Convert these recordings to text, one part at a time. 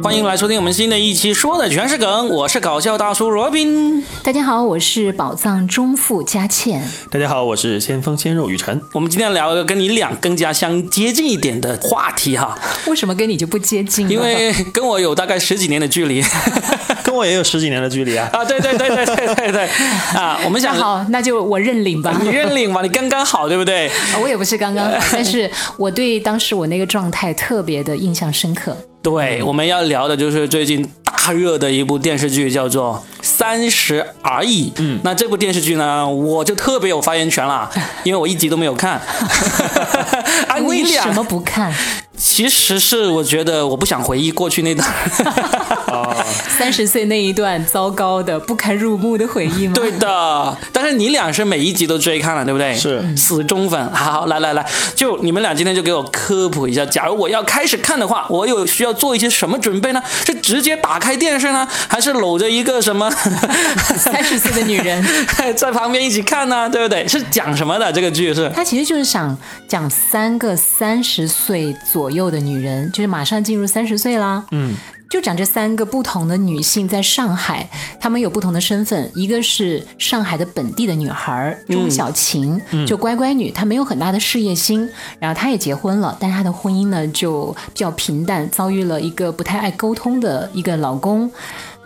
欢迎来收听我们新的一期，说的全是梗。我是搞笑大叔罗宾。大家好，我是宝藏中富佳倩。大家好，我是先锋鲜肉雨辰。我们今天聊一个跟你俩更加相接近一点的话题哈。为什么跟你就不接近？因为跟我有大概十几年的距离，跟我也有十几年的距离啊。啊，对对对对对对对啊！我们想好，那就我认领吧。你认领吧，你刚刚好，对不对？我也不是刚刚好，但是我对当时我那个状态特别的印象深刻。对，我们要聊的就是最近大热的一部电视剧，叫做《三十而已》。嗯，那这部电视剧呢，我就特别有发言权了，因为我一集都没有看。啊，为什么不看？其实是我觉得我不想回忆过去那段，三十岁那一段糟糕的不堪入目的回忆吗？对的，但是你俩是每一集都追看了，对不对？是死忠粉。好，来来来，就你们俩今天就给我科普一下，假如我要开始看的话，我有需要做一些什么准备呢？是直接打开电视呢，还是搂着一个什么 三十岁的女人 在旁边一起看呢？对不对？是讲什么的这个剧是？它其实就是想讲三个三十岁左右的女人，就是马上进入三十岁啦。嗯。就讲这三个不同的女性在上海，她们有不同的身份。一个是上海的本地的女孩钟小琴，就乖乖女，她没有很大的事业心。然后她也结婚了，但是她的婚姻呢就比较平淡，遭遇了一个不太爱沟通的一个老公，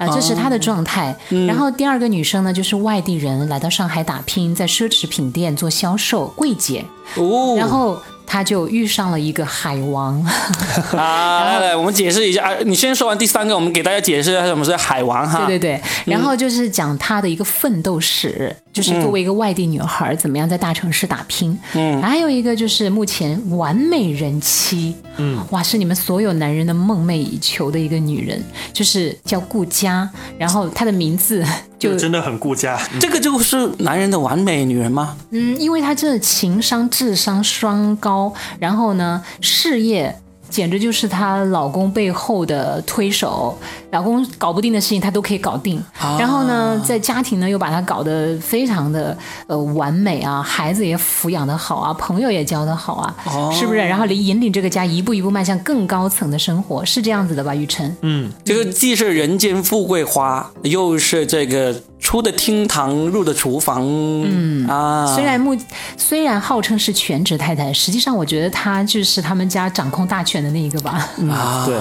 啊，这是她的状态。然后第二个女生呢，就是外地人来到上海打拼，在奢侈品店做销售柜姐。哦，然后。他就遇上了一个海王 啊！来来，我们解释一下啊！你先说完第三个，我们给大家解释一下什么是海王哈。对对对，然后就是讲他的一个奋斗史，就是作为一个外地女孩怎么样在大城市打拼。嗯，还有一个就是目前完美人妻，嗯，哇，是你们所有男人的梦寐以求的一个女人，就是叫顾佳，然后她的名字。就真的很顾家，这个就是男人的完美女人吗？嗯，因为她这情商、智商双高，然后呢，事业。简直就是她老公背后的推手，老公搞不定的事情她都可以搞定。然后呢，在家庭呢又把她搞得非常的呃完美啊，孩子也抚养的好啊，朋友也交的好啊，是不是？然后引引领这个家一步一步迈向更高层的生活，是这样子的吧？雨辰，嗯，就是既是人间富贵花，又是这个出的厅堂入的厨房，嗯啊。虽然目虽然号称是全职太太，实际上我觉得她就是他们家掌控大权。的那一个吧，啊，对，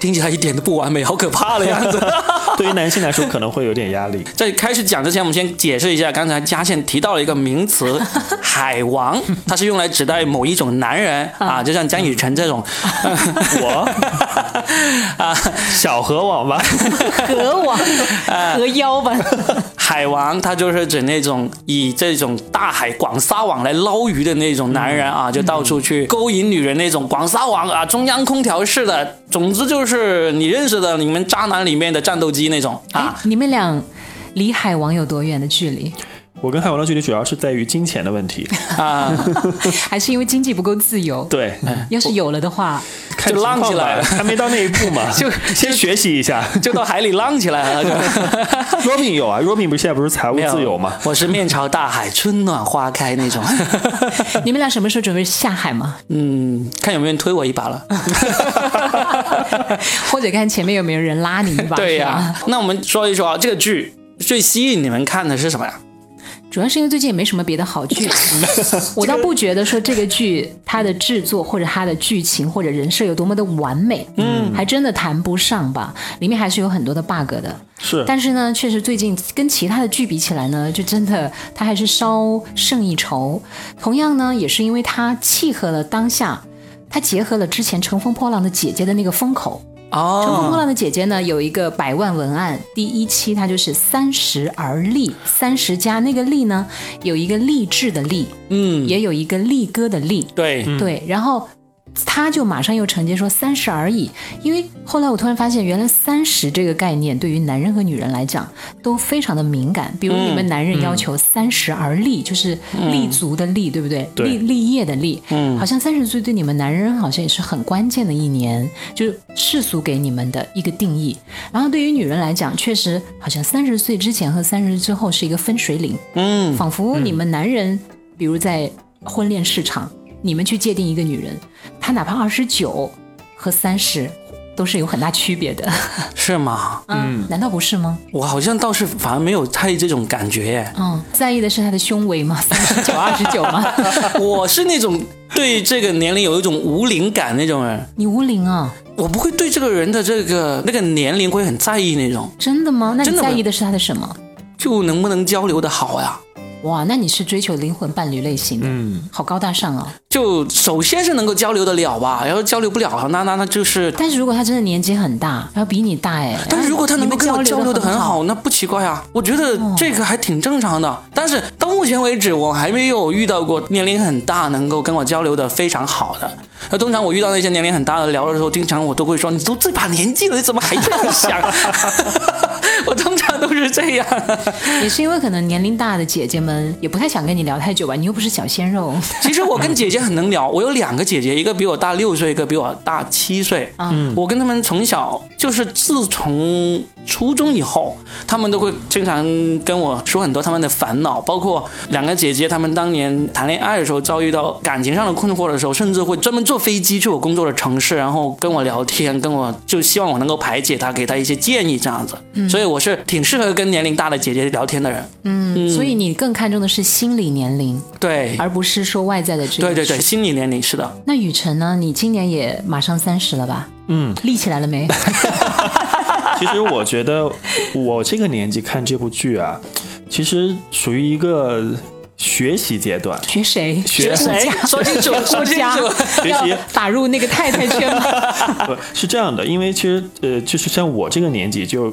听起来一点都不完美，好可怕的样子。对于男性来说，可能会有点压力。在开始讲之前，我们先解释一下，刚才嘉倩提到了一个名词“ 海王”，它是用来指代某一种男人啊，就像江雨晨这种。我 啊，小河网吧，河王，河妖吧。海王，他就是指那种以这种大海广撒网来捞鱼的那种男人啊，就到处去勾引女人那种广。广撒网啊，中央空调式的，总之就是你认识的你们渣渣男里面的战斗机那种啊。你们俩离海王有多远的距离？我跟海王的距离主要是在于金钱的问题啊，还是因为经济不够自由？对，要是有了的话，就浪起来了，还没到那一步嘛，就先学习一下，就到海里浪起来了。Robin 有啊，Robin 不是现在不是财务自由吗？我是面朝大海，春暖花开那种。你们俩什么时候准备下海吗？嗯，看有没有人推我一把了，或者看前面有没有人拉你一把。对呀，那我们说一说啊，这个剧最吸引你们看的是什么呀？主要是因为最近也没什么别的好剧，我倒不觉得说这个剧它的制作或者它的剧情或者人设有多么的完美，嗯，还真的谈不上吧，里面还是有很多的 bug 的。是，但是呢，确实最近跟其他的剧比起来呢，就真的它还是稍胜一筹。同样呢，也是因为它契合了当下，它结合了之前《乘风破浪的姐姐》的那个风口。哦，乘风破浪的姐姐呢，有一个百万文案，第一期它就是三十而立，三十加那个立呢，有一个励志的励，嗯，也有一个力哥的力，对。对，然后。他就马上又承接说三十而已，因为后来我突然发现，原来三十这个概念对于男人和女人来讲都非常的敏感。比如你们男人要求三十而立，就是立足的立，对不对？立立业的立，嗯，好像三十岁对你们男人好像也是很关键的一年，就是世俗给你们的一个定义。然后对于女人来讲，确实好像三十岁之前和三十岁之后是一个分水岭，嗯，仿佛你们男人，比如在婚恋市场。你们去界定一个女人，她哪怕二十九和三十都是有很大区别的。是吗？嗯，难道不是吗？我好像倒是反而没有太这种感觉耶。嗯，在意的是他的胸围吗？三十九、二十九吗？我是那种对这个年龄有一种无龄感那种人，你无龄啊？我不会对这个人的这个那个年龄会很在意那种，真的吗？那你在意的是他的什么？就能不能交流的好呀？哇，那你是追求灵魂伴侣类型的，嗯，好高大上哦。就首先是能够交流得了吧，然后交流不了，那那那就是。但是如果他真的年纪很大，然后比你大哎，但是如果他能够跟我交流的很好，好，那不奇怪啊。我觉得这个还挺正常的。但是到目前为止，我还没有遇到过年龄很大能够跟我交流的非常好的。那通常我遇到那些年龄很大的聊的时候，经常我都会说：“你都这把年纪了，你怎么还这样想？” 我通常都是这样。也是因为可能年龄大的姐姐们也不太想跟你聊太久吧，你又不是小鲜肉。其实我跟姐姐很能聊，我有两个姐姐，一个比我大六岁，一个比我大七岁。嗯，我跟他们从小就是自从初中以后，他们都会经常跟我说很多他们的烦恼，包括两个姐姐，她们当年谈恋爱的时候遭遇到感情上的困惑的时候，甚至会专门坐飞机去我工作的城市，然后跟我聊天，跟我就希望我能够排解她，给她一些建议这样子。所以我是挺适合跟年龄大的姐姐聊天的人。嗯，所以你更看重的是心理年龄，对，而不是说外在的这个。对对对，。心理年龄是的。那雨辰呢？你今年也马上三十了吧？嗯，立起来了没？其实我觉得我这个年纪看这部剧啊，其实属于一个学习阶段。学谁？学谁？说清楚，说清家楚。学习打入那个太太圈吗？不是这样的，因为其实呃，就是像我这个年纪就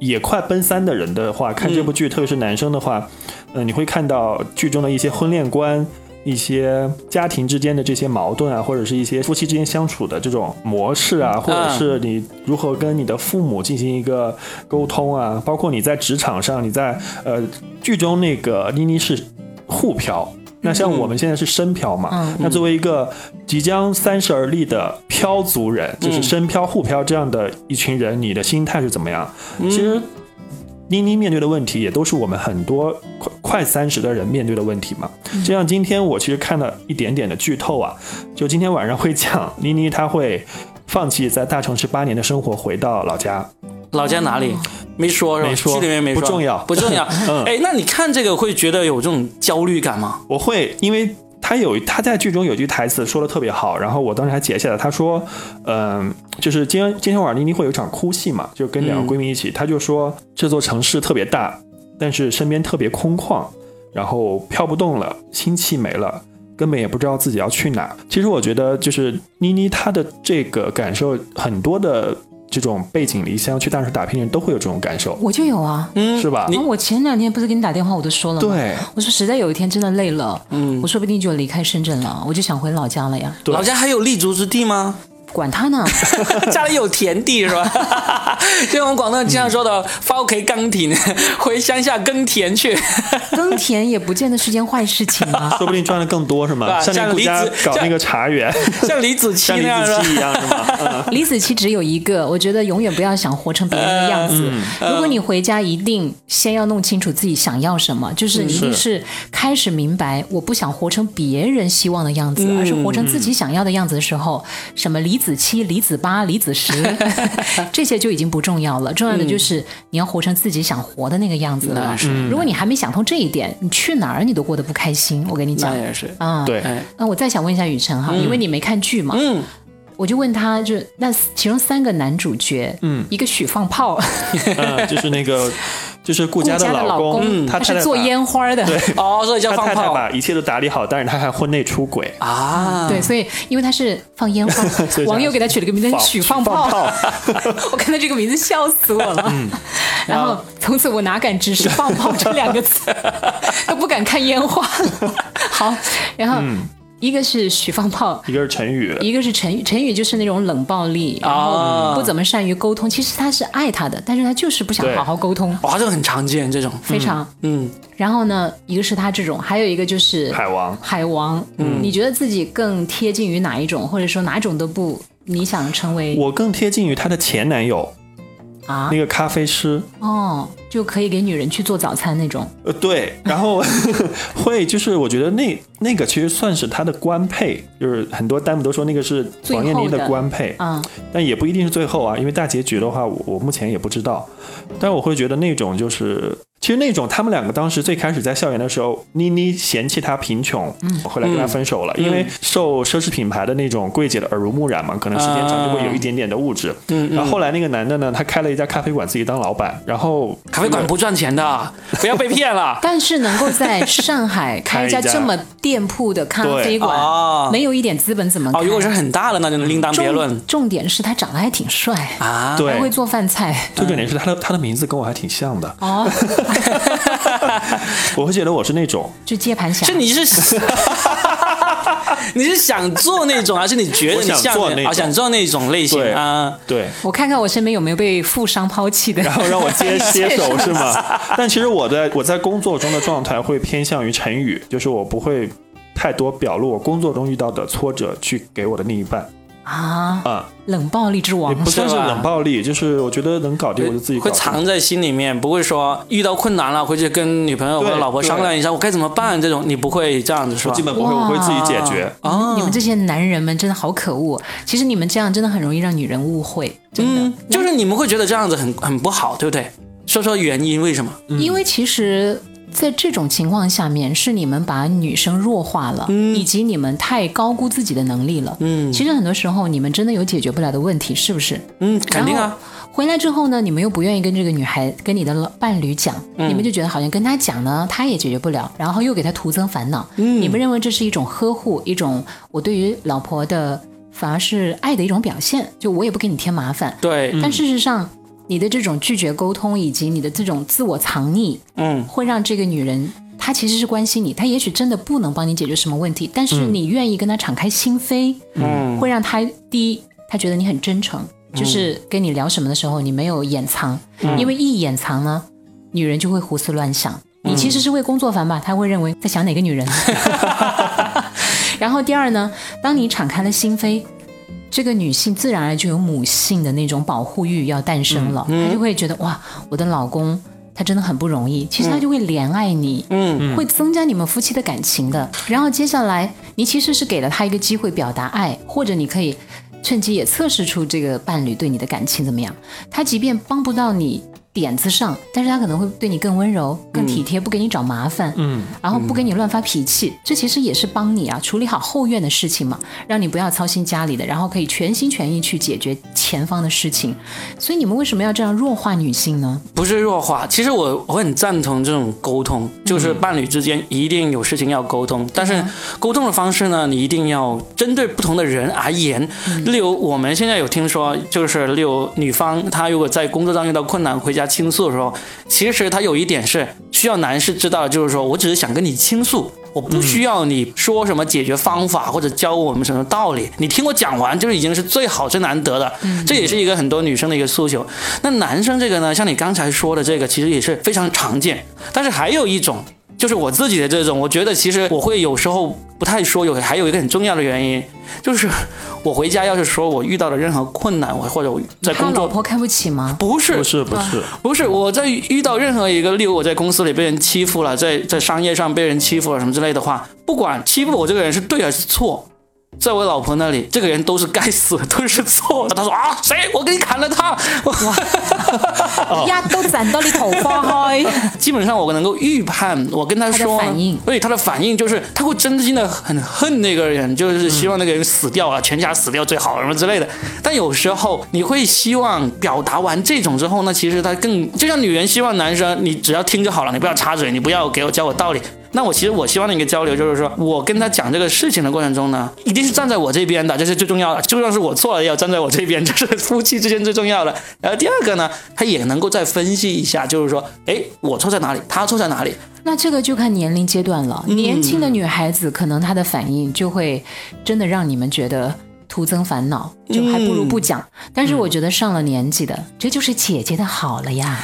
也快奔三的人的话，看这部剧，特别是男生的话，呃，你会看到剧中的一些婚恋观。一些家庭之间的这些矛盾啊，或者是一些夫妻之间相处的这种模式啊，或者是你如何跟你的父母进行一个沟通啊，包括你在职场上，你在呃剧中那个妮妮是沪漂，那像我们现在是深漂嘛，嗯。那作为一个即将三十而立的漂族人，就是深漂、沪漂这样的一群人，你的心态是怎么样？其实妮妮面对的问题，也都是我们很多快快三十的人面对的问题嘛。就像今天我其实看了一点点的剧透啊，就今天晚上会讲妮妮她会放弃在大城市八年的生活，回到老家。老家哪里？没说是吧？没说剧里面没说，不重要不重要。嗯哎，那你看这个会觉得有这种焦虑感吗？我会，因为他有他在剧中有句台词说的特别好，然后我当时还截下来。他说，嗯、就是今天今天晚上妮妮会有一场哭戏嘛，就跟两个闺蜜一起，他就说这座城市特别大，但是身边特别空旷，然后飘不动了，心气没了。根本也不知道自己要去哪。其实我觉得，就是妮妮她的这个感受，很多的这种背井离乡去大城市打拼的人都会有这种感受，我就有啊。嗯，是吧？啊我前两天不是给你打电话，我都说了吗？对，我说实在有一天真的累了，嗯我说不定就离开深圳了，我就想回老家了呀。老家还有立足之地吗？管他呢，家里有田地是吧？就我们广东人经常说的“翻屋企耕田”，回乡下耕田去。耕田也不见得是件坏事情啊。说不定赚的更多是吗？啊像李子搞那个茶园，像李子柒一样是吗？嗯李子柒只有一个，我觉得永远不要想活成别人的样子。如果你回家，一定先要弄清楚自己想要什么，就是你一定是开始明白，我不想活成别人希望的样子，而是活成自己想要的样子的时候，什么李子七、李子八、李子十，这些就已经不重要了。重要的就是你要活成自己想活的那个样子了如果你还没想通这一点，你去哪儿你都过得不开心。我跟你讲那，也是。啊，对，哎，那我再想问一下雨辰哈，因为你没看剧嘛，嗯，我就问他，就那其中三个男主角，嗯，一个许放炮，嗯，就是那个，就是顾顾家家的老老公，他是做烟花的，哦，所以叫他太太放炮。把一切都打理好，但是他还婚内出轨。啊。对，所以因为他是放烟花所以，网友给他取了个名字放许放炮，我看到这个名字笑死我了。然后从此我哪敢直视“放炮”这两个字，都不敢看烟花。了。好，然后一个是许放炮，一个是陈宇，一个是陈宇，陈宇就是那种冷暴力，然后不怎么善于沟通。其实他是爱他的，但是他就是不想好好沟通，哇，这个很常见这种。非常。嗯，然后呢，一个是他这种，还有一个就是海王。海王。嗯，你觉得自己更贴近于哪一种，或者说哪种都不你想成为？我更贴近于她的前男友，啊那个咖啡师，哦，就可以给女人去做早餐那种。呃，对，然后 会就是我觉得那那个其实算是他的官配，就是很多弹幕都说那个是最王彦霖的官配，嗯，但也不一定是最后啊，因为大结局的话，我我目前也不知道，但我会觉得那种就是。其实那种他们两个当时最开始在校园的时候，妮妮嫌弃他贫穷，嗯，后来跟他分手了，因为受奢侈品牌的那种柜姐的耳濡目染嘛，可能时间长就会有一点点的物质。嗯然后后来那个男的呢，他开了一家咖啡馆，自己当老板，然后咖啡馆不赚钱的，不要被骗了。但是能够在上海开一家这么店铺的咖啡馆，哦没有一点资本怎么开？哦，如果是很大的，那就另当别论重重点是他长得还挺帅，啊。对还会做饭菜。最重点是他的他的名字跟我还挺像的，哦，我会觉得我是那种就接盘侠。就你是 你是想做那种，还是你觉得你做那种啊？想做那种类型啊？对，我看看我身边有没有被富商抛弃的。然后让我接接手 是吗？但其实我的我在工作中的状态会偏向于成语，就是我不会太多表露我工作中遇到的挫折去给我的另一半啊，啊、冷暴力之王也不算是冷暴力，就是我觉得能搞定我就自己会。藏在心里面，不会说遇到困难了回去跟女朋友或者老婆商量一下，我该怎么办？这种你不会这样子是吧？基本不会，我会自己解决。哦你们这些男人们真的好可恶。其实你们这样真的很容易让女人误会，真的。嗯，就是你们会觉得这样子很很不好，对不对？说说原因，为什么？因为其实，在这种情况下面，是你们把女生弱化了，以及你们太高估自己的能力了。嗯其实很多时候，你们真的有解决不了的问题，是不是？嗯，肯定啊。回来之后呢，你们又不愿意跟这个女孩、跟你的伴侣讲，嗯你们就觉得好像跟他讲呢，他也解决不了，然后又给他徒增烦恼。嗯你们认为这是一种呵护，一种我对于老婆的反而是爱的一种表现，就我也不给你添麻烦。对，但事实上，你的这种拒绝沟通以及你的这种自我藏匿，嗯会让这个女人。她其实是关心你，她也许真的不能帮你解决什么问题，但是你愿意跟她敞开心扉，嗯会让她第一，她觉得你很真诚，就是跟你聊什么的时候你没有掩藏，因为一掩藏呢，女人就会胡思乱想。你其实是为工作烦吧？她会认为在想哪个女人。然后第二呢，当你敞开了心扉，这个女性自然而然就有母性的那种保护欲要诞生了，她就会觉得哇，我的老公他真的很不容易，其实他就会怜爱你，嗯会增加你们夫妻的感情的。然后接下来，你其实是给了他一个机会表达爱，或者你可以趁机也测试出这个伴侣对你的感情怎么样。他即便帮不到你点子上，但是他可能会对你更温柔、更体贴，不给你找麻烦，嗯，然后不给你乱发脾气，这其实也是帮你啊处理好后院的事情嘛，让你不要操心家里的，然后可以全心全意去解决前方的事情。所以你们为什么要这样弱化女性呢？不是弱化。其实我我很赞同这种沟通，就是伴侣之间一定有事情要沟通，但是沟通的方式呢，你一定要针对不同的人而言。例如我们现在有听说，就是例如女方她如果在工作上遇到困难，回家倾诉的时候，其实他有一点是需要男士知道，就是说我只是想跟你倾诉。我不需要你说什么解决方法或者教我们什么道理，你听我讲完就已经是最好最难得的，这也是一个很多女生的一个诉求。那男生这个呢，像你刚才说的这个，其实也是非常常见。但是还有一种，就是我自己的这种，我觉得其实我会有时候不太说，有还有一个很重要的原因，就是我回家要是说我遇到了任何困难，我或者我在工作老婆看不起吗？不是不是不是，不是我在遇到任何一个，例如我在公司里被人欺负了，在在商业上被人欺负了什么之类的话，不管欺负我这个人是对还是错，在我老婆那里，这个人都是该死，都是错的。她说啊，谁？我给你砍了他。我呀，都攒到你头发开。基本上我能够预判，我跟他说，反应对他的反应就是他会真心的很恨那个人，就是希望那个人死掉啊，全家死掉最好什么之类的。但有时候你会希望表达完这种之后呢，其实他更就像女人希望男生你只要听就好了，你不要插嘴，你不要给我教我道理。那我其实我希望的一个交流就是说，我跟他讲这个事情的过程中呢，一定是站在我这边的，这是最重要的。就算是我错了，也要站在我这边，这是夫妻之间最重要的。然后第二个呢，他也能够再分析一下，就是说，哎，我错在哪里，他错在哪里。那这个就看年龄阶段了。年轻的女孩子可能她的反应就会真的让你们觉得徒增烦恼，就还不如不讲。但是我觉得上了年纪的，这就是姐姐的好了呀。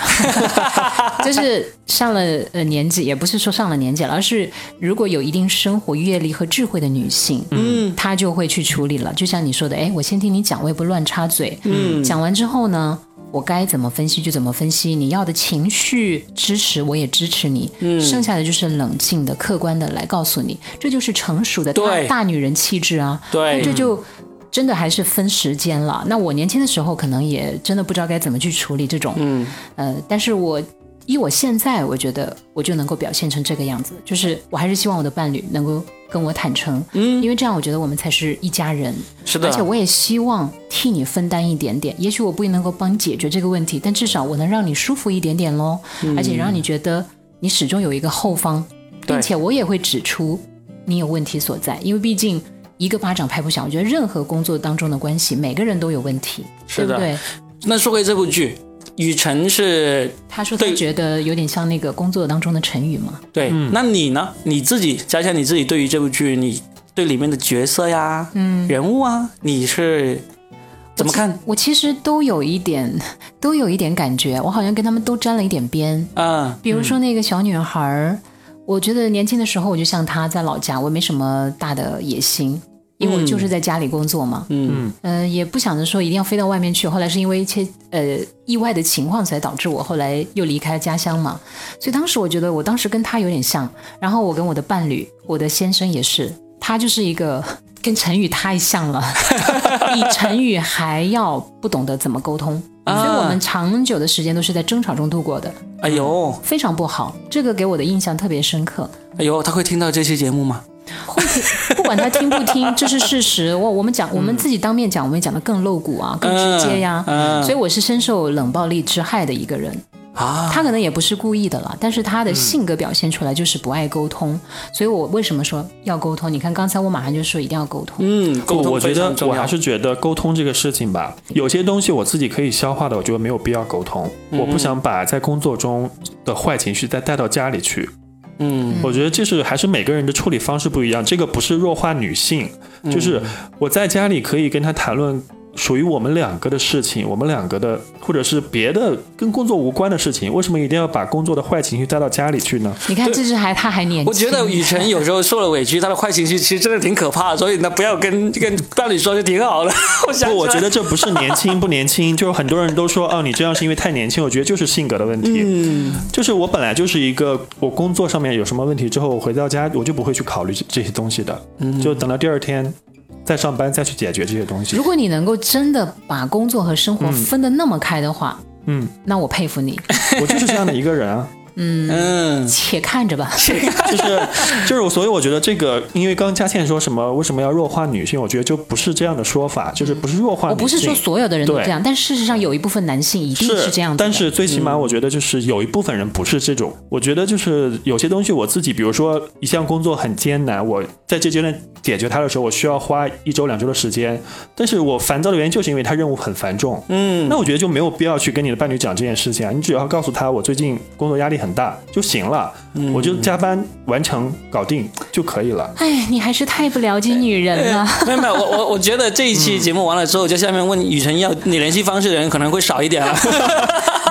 就是上了呃年纪，也不是说上了年纪了，而是如果有一定生活阅历和智慧的女性，嗯，她就会去处理了。就像你说的，哎，我先听你讲，我也不乱插嘴。嗯，讲完之后呢？我该怎么分析就怎么分析，你要的情绪支持我也支持你，嗯，剩下的就是冷静的、客观的来告诉你，这就是成熟的大大女人气质啊。对这就真的还是分时间了。那我年轻的时候可能也真的不知道该怎么去处理这种，嗯，呃，但是我以我现在，我觉得我就能够表现成这个样子，就是我还是希望我的伴侣能够跟我坦诚，嗯，因为这样我觉得我们才是一家人，是的。而且我也希望替你分担一点点，也许我不能够帮你解决这个问题，但至少我能让你舒服一点点喽，而且让你觉得你始终有一个后方，并且我也会指出你有问题所在，因为毕竟。一个巴掌拍不响，我觉得任何工作当中的关系，每个人都有问题，是的对不对？那说回这部剧，雨辰是他说他对觉得有点像那个工作当中的成语嘛，对，那你呢？你自己加上你自己对于这部剧，你对里面的角色呀、嗯、人物啊，你是怎么看？我其实都有一点，都有一点感觉，我好像跟他们都沾了一点边。啊，比如说那个小女孩儿，我觉得年轻的时候我就像她在老家，我没什么大的野心，因为我就是在家里工作嘛，嗯呃，也不想着说一定要飞到外面去。后来是因为一些呃意外的情况，才导致我后来又离开了家乡嘛。所以当时我觉得我当时跟他有点像，然后我跟我的伴侣，我的先生也是，他就是一个跟陈宇太像了，比陈宇还要不懂得怎么沟通。啊所以我们长久的时间都是在争吵中度过的，哎呦，非常不好。这个给我的印象特别深刻。哎呦，他会听到这期节目吗？不管他听不听，这是事实。我我们讲，我们自己当面讲，我们讲的更露骨啊，更直接呀。嗯所以我是深受冷暴力之害的一个人。啊，他可能也不是故意的了，但是他的性格表现出来就是不爱沟通。所以我为什么说要沟通？你看刚才我马上就说一定要沟通。嗯，沟，通非我觉得常重要我还是觉得沟通这个事情吧，有些东西我自己可以消化的，我觉得没有必要沟通。我不想把在工作中的坏情绪再带到家里去。嗯。我觉得这是还是每个人的处理方式不一样，这个不是弱化女性，就是我在家里可以跟她谈论属于我们两个的事情，我们两个的或者是别的跟工作无关的事情，为什么一定要把工作的坏情绪带到家里去呢？你看，这是还他还年轻。我觉得雨辰有时候受了委屈，他的坏情绪其实真的挺可怕的，所以呢，不要跟跟伴侣说就挺好的。我想我觉得这不是年轻不年轻，就是很多人都说哦，你这样是因为太年轻。我觉得就是性格的问题。嗯，就是我本来就是一个，我工作上面有什么问题之后，我回到家我就不会去考虑这这些东西的，嗯就等到第二天再上班再去解决这些东西如。果你能够真的把工作和生活分得那么开的话，嗯，那我佩服你。我就是这样的一个人啊。嗯，且看着吧。就是就是我，所以我觉得这个，因为刚刚佳倩说什么为什么要弱化女性，我觉得就不是这样的说法，就是不是弱化女性。我不是说所有的人都这样，但事实上有一部分男性一定是这样的。但是最起码我觉得就是有一部分人不是这种。我觉得就是有些东西我自己，比如说一项工作很艰难，我在这阶段解决它的时候，我需要花一周两周的时间，但是我烦躁的原因就是因为他任务很繁重。嗯，那我觉得就没有必要去跟你的伴侣讲这件事情啊，你只要告诉他我最近工作压力很大就行了，我就加班完成搞定就可以了。哎，你还是太不了解女人了。没有没有，我我我觉得这一期节目完了之后，就下面问雨辰要你联系方式的人可能会少一点了。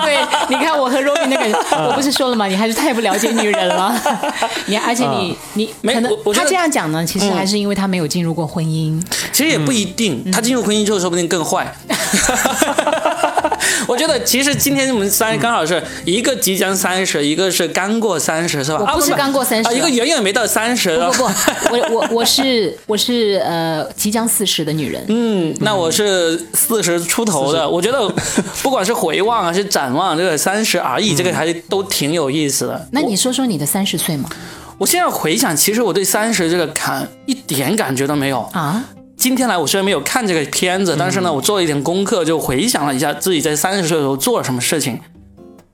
对，你看我和 Robin 那个，我不是说了吗？你还是太不了解女人了。你而且你你可能他这样讲呢，其实还是因为他没有进入过婚姻。其实也不一定，他进入婚姻之后说不定更坏。我觉得其实今天我们三刚好是一个即将三十，一个是刚过三十，是吧？啊我不是刚过三十啊，一个远远没到三十。不不不，我我我是我是呃即将四十的女人。嗯，那我是四十出头的，我觉得不管是回望还是展望，这个三十而已，这个还都挺有意思的。那你说说你的三十岁嘛？我现在回想，其实我对三十这个坎一点感觉都没有。啊，今天来，我虽然没有看这个片子，但是呢，我做了一点功课，就回想了一下自己在三十岁的时候做了什么事情。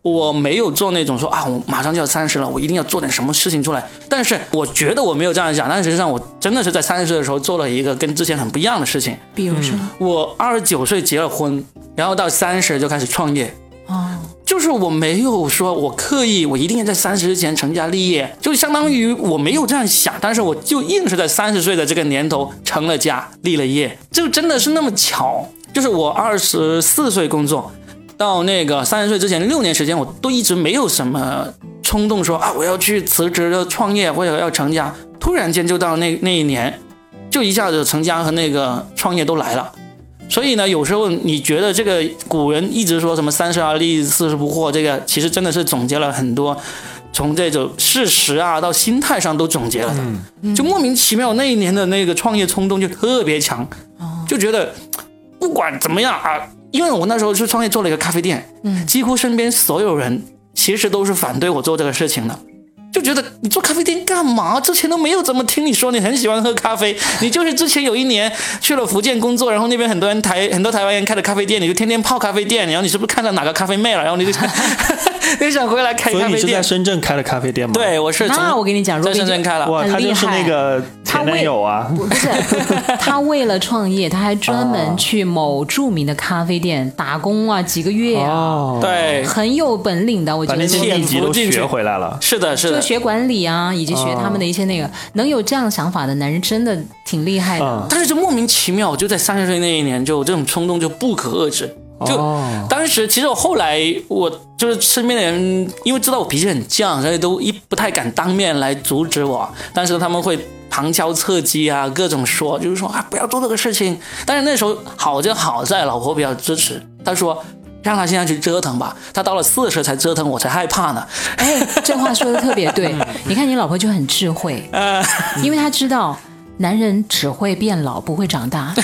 我没有做那种说啊，我马上就要三十了，我一定要做点什么事情出来。但是我觉得我没有这样想，但实际上我真的是在三十岁的时候做了一个跟之前很不一样的事情。比如说，我二十九岁结了婚，然后到三十就开始创业。哦，就是我没有说我刻意我一定要在三十之前成家立业，就相当于我没有这样想，但是我就硬是在三十岁的这个年头成了家立了业，就真的是那么巧。就是我二十四岁工作，到那个三十岁之前六年时间，我都一直没有什么冲动说啊我要去辞职创业或者要成家，突然间就到那那一年，就一下子成家和那个创业都来了。所以呢，有时候你觉得这个古人一直说什么三十而立，四十不惑，这个其实真的是总结了很多，从这种事实啊到心态上都总结了的。就莫名其妙那一年的那个创业冲动就特别强，就觉得不管怎么样啊，因为我那时候是创业做了一个咖啡店，嗯，几乎身边所有人其实都是反对我做这个事情的。就觉得你做咖啡店干嘛？之前都没有怎么听你说你很喜欢喝咖啡，你就是之前有一年去了福建工作，然后那边很多人台很多台湾人开的咖啡店，你就天天泡咖啡店，然后你是不是看到哪个咖啡妹了，然后你就 想你想回来开咖啡店？所以你是在深圳开了咖啡店吗？对，我是那我跟你讲，在深圳开了，哇，他就是那个前男友啊，不是，他为了创业，他还专门去某著名的咖啡店打工啊，几个月啊，对，很有本领的，我觉得那秘籍都学回来了，是的，是的。就学管理啊，以及学他们的一些那个，能有这样想法的男人真的挺厉害的。但是就莫名其妙，就在三十岁那一年，就这种冲动就不可遏制。就当时其实我后来我就是身边的人，因为知道我脾气很犟，所以都一不太敢当面来阻止我。但是他们会旁敲侧击啊，各种说，就是说啊不要做这个事情。但是那时候好就好在老婆比较支持，她说。让他现在去折腾吧，他到了四十才折腾，我才害怕呢。哎，这话说的特别对。你看你老婆就很智慧，因为她知道男人只会变老，不会长大。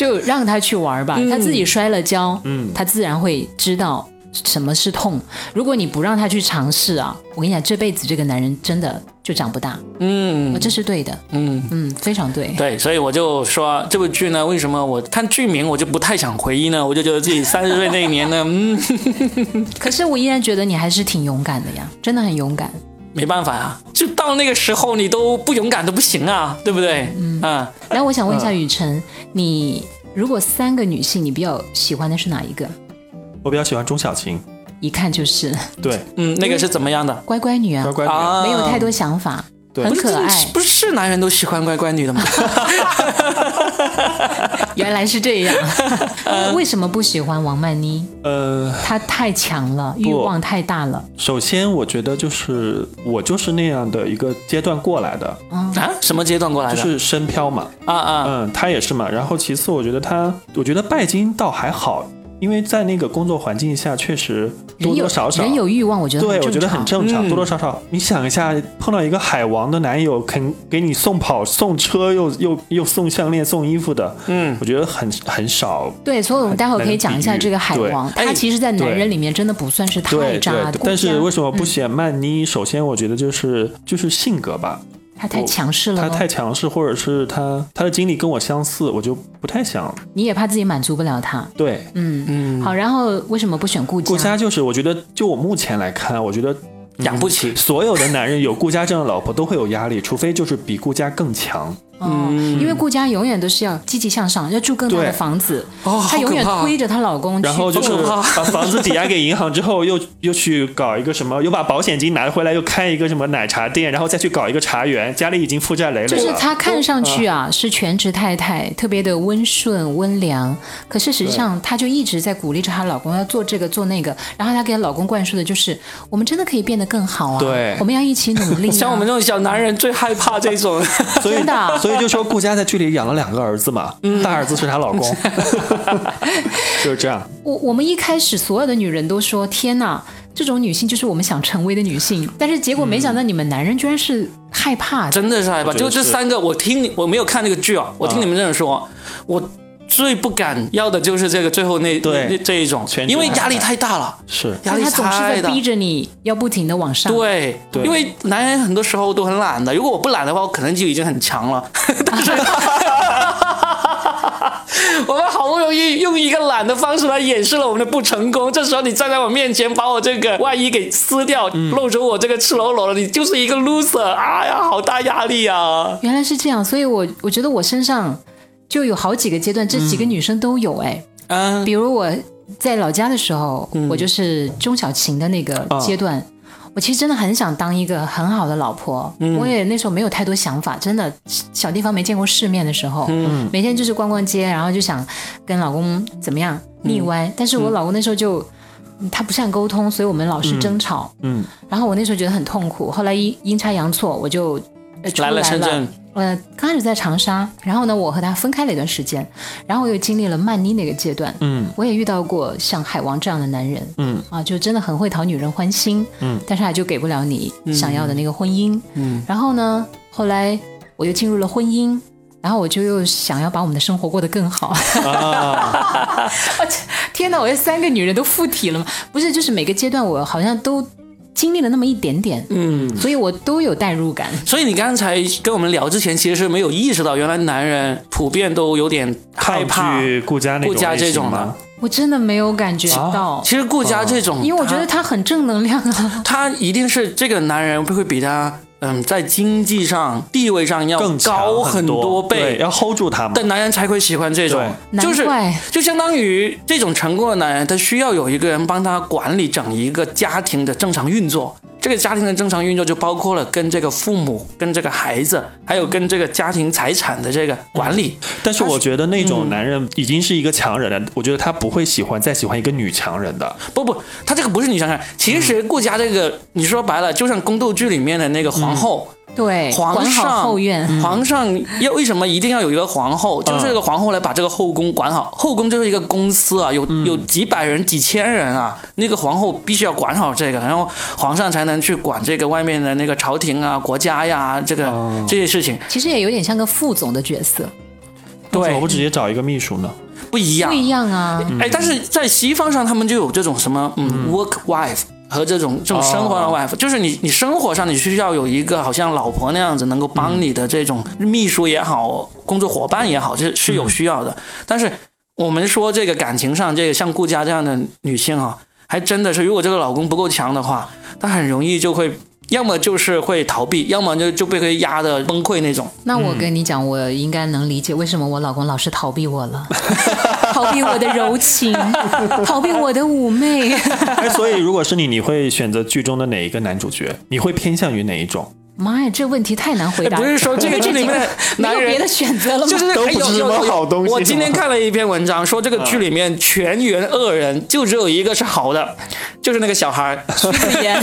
就让他去玩吧，他自己摔了跤，嗯，他自然会知道。什么是痛？如果你不让他去尝试啊，我跟你讲，这辈子这个男人真的就长不大。嗯，这是对的。嗯嗯，非常对。对，所以我就说这部剧呢，为什么我看剧名我就不太想回忆呢？我就觉得自己三十岁那一年呢，嗯。可是我依然觉得你还是挺勇敢的呀，真的很勇敢。没办法呀，就到那个时候你都不勇敢都不行啊，对不对？嗯啊。来，我想问一下雨辰，你如果三个女性，你比较喜欢的是哪一个？我比较喜欢钟小琴，一看就是。对，嗯，那个是怎么样的？乖乖女啊，乖乖女，没有太多想法，很可爱。不是是男人都喜欢乖乖女的吗？原来是这样。为什么不喜欢王曼妮？呃，她太强了，欲望太大了。首先，我觉得就是我就是那样的一个阶段过来的。啊？什么阶段过来的？就是深漂嘛。啊啊。嗯，她也是嘛。然后其次，我觉得她，我觉得拜金倒还好。因为在那个工作环境下，确实多多少少人有欲望，我觉得对，我觉得很正常，多多少少。你想一下，碰到一个海王的男友，肯给你送跑、送车，又又又送项链、送衣服的，嗯，我觉得很很少。对，所以我们待会儿可以讲一下这个海王，他其实，在男人里面真的不算是太渣的。但是为什么不选曼妮？首先，我觉得就是就是性格吧。他太强势了，他太强势，或者是他他的经历跟我相似，我就不太想。你也怕自己满足不了他，对，嗯嗯。好，然后为什么不选顾家？顾家就是我觉得，就我目前来看，我觉得养不起。所有的男人有顾家这样的老婆都会有压力，除非就是比顾家更强。嗯，因为顾佳永远都是要积极向上，要住更大的房子。哦，她永远推着她老公，然后就是把房子抵押给银行之后，又又去搞一个什么，又把保险金拿回来，又开一个什么奶茶店，然后再去搞一个茶园，家里已经负债累累。就是她看上去啊是全职太太，特别的温顺温良，可是实际上她就一直在鼓励着她老公要做这个做那个，然后她给她老公灌输的就是我们真的可以变得更好啊，对，我们要一起努力。像我们这种小男人最害怕这种，真的。所以就说顾佳在剧里养了两个儿子嘛，大儿子是她老公，就是这样。我我们一开始所有的女人都说天哪，这种女性就是我们想成为的女性，但是结果没想到你们男人居然是害怕，真的是害怕。就这三个，我听你我没有看那个剧啊，我听你们这样说，我。最不敢要的就是这个最后那那这一种，因为压力太大了，是。压力太大，逼着你要不停的往上。对，因为男人很多时候都很懒的，如果我不懒的话，我可能就已经很强了。但是，我们好不容易用一个懒的方式来掩饰了我们的不成功，这时候你站在我面前，把我这个外衣给撕掉，露出我这个赤裸裸的，你就是一个 loser，哎呀，好大压力啊！原来是这样，所以我我觉得我身上。就有好几个阶段，这几个女生都有哎，嗯，比如我在老家的时候，我就是钟小琴的那个阶段，我其实真的很想当一个很好的老婆，我也那时候没有太多想法，真的小地方没见过世面的时候，每天就是逛逛街，然后就想跟老公怎么样腻歪，但是我老公那时候就他不善沟通，所以我们老是争吵，嗯，然后我那时候觉得很痛苦，后来阴阴差阳错，我就来了。深圳。呃，刚开始在长沙，然后呢，我和他分开了一段时间，然后我又经历了曼妮那个阶段，嗯，我也遇到过像海王这样的男人，嗯，啊，就真的很会讨女人欢心，嗯，但是他就给不了你想要的那个婚姻，嗯，然后呢，后来我又进入了婚姻。然后我就又想要把我们的生活过得更好。啊，我天哪！我这三个女人都附体了吗？不是，就是每个阶段我好像都经历了那么一点点，嗯，所以我都有代入感。所以你刚才跟我们聊之前，其实是没有意识到，原来男人普遍都有点害怕顾家那种顾家这类型种的。我真的没有感觉到，其实顾家这种，因为我觉得他很正能量啊。他一定是这个男人会比他嗯在经济上地位上要更高很多倍对，要 hold 住他们。但。男人才会喜欢这种，就是就相当于这种成功的男人，他需要有一个人帮他管理整一个家庭的正常运作。这个家庭的正常运作就包括了跟这个父母、跟这个孩子，还有跟这个家庭财产的这个管理。但是我觉得那嗯种男人已经是一个强人了，我觉得他不会喜欢再喜欢一个女强人的。不不，他这个不是女强人，其实顾家这个，你说白了，就像宫斗剧里面的那个皇后。对，皇上后院，皇上要为什么一定要有一个皇后？就是这个皇后来把这个后宫管好。后宫就是一个公司啊，有有几百人、几千人啊，那个皇后必须要管好这个，然后皇上才能去管这个外面的那个朝廷啊、国家呀，这个这些事情。其实也有点像个副总的角色，对。我不直接找一个秘书呢？不一样。不。一样啊。哎，但是在西方上，他们就有这种什么嗯。work wife 和这种这种生活的 wife，、就是你你生活上你需要有一个好像老婆那样子能够帮你的这种秘书也好，工作伙伴也好，这是有需要的。但是我们说这个感情上，这个像顾佳这样的女性啊，还真的是如果这个老公不够强的话，她很容易就会。要么就是会逃避，要么就就被会压的崩溃那种。那我跟你讲，我应该能理解为什么我老公老是逃避我了，逃避我的柔情，逃避我的妩媚。哎，所以如果是你，你会选择剧中的哪一个男主角？你会偏向于哪一种？妈呀，这问题太难回答了。不是说这个剧里面的没男人有别的选择了吗？就是都不是什么好东西我今天看了一篇文章，说这个剧里面全员恶人，就只有一个是好的，就是那个小孩儿。徐子言。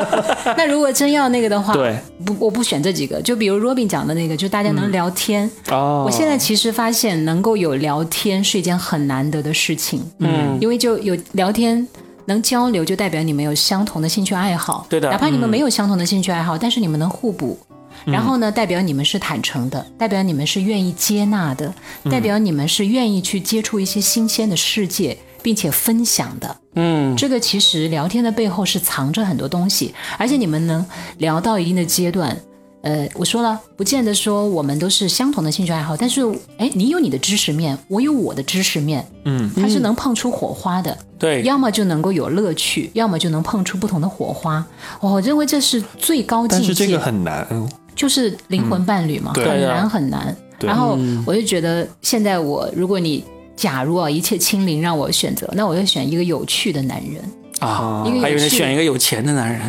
那如果真要那个的话，对，不，我不选这几个。就比如 Robin 讲的那个，就大家能聊天。哦我现在其实发现，能够有聊天是一件很难得的事情。嗯，因为就有聊天。能交流就代表你们有相同的兴趣爱好，对的哪怕你们没有相同的兴趣爱好，但是你们能互补。嗯然后呢，代表你们是坦诚的，代表你们是愿意接纳的，代表你们是愿意去接触一些新鲜的世界，并且分享的。嗯，这个其实聊天的背后是藏着很多东西，而且你们能聊到一定的阶段。呃，我说了，不见得说我们都是相同的兴趣爱好，但是，哎，你有你的知识面，我有我的知识面，嗯，它是能碰出火花的。对，要么就能够有乐趣，要么就能碰出不同的火花。我认为这是最高境界，但是这个很难。嗯就是灵魂伴侣嘛，对很难很难。对然后我就觉得，现在我如果你假如啊一切清零让我选择，那我就选一个有趣的男人。啊一个，有趣选一个有钱的男人。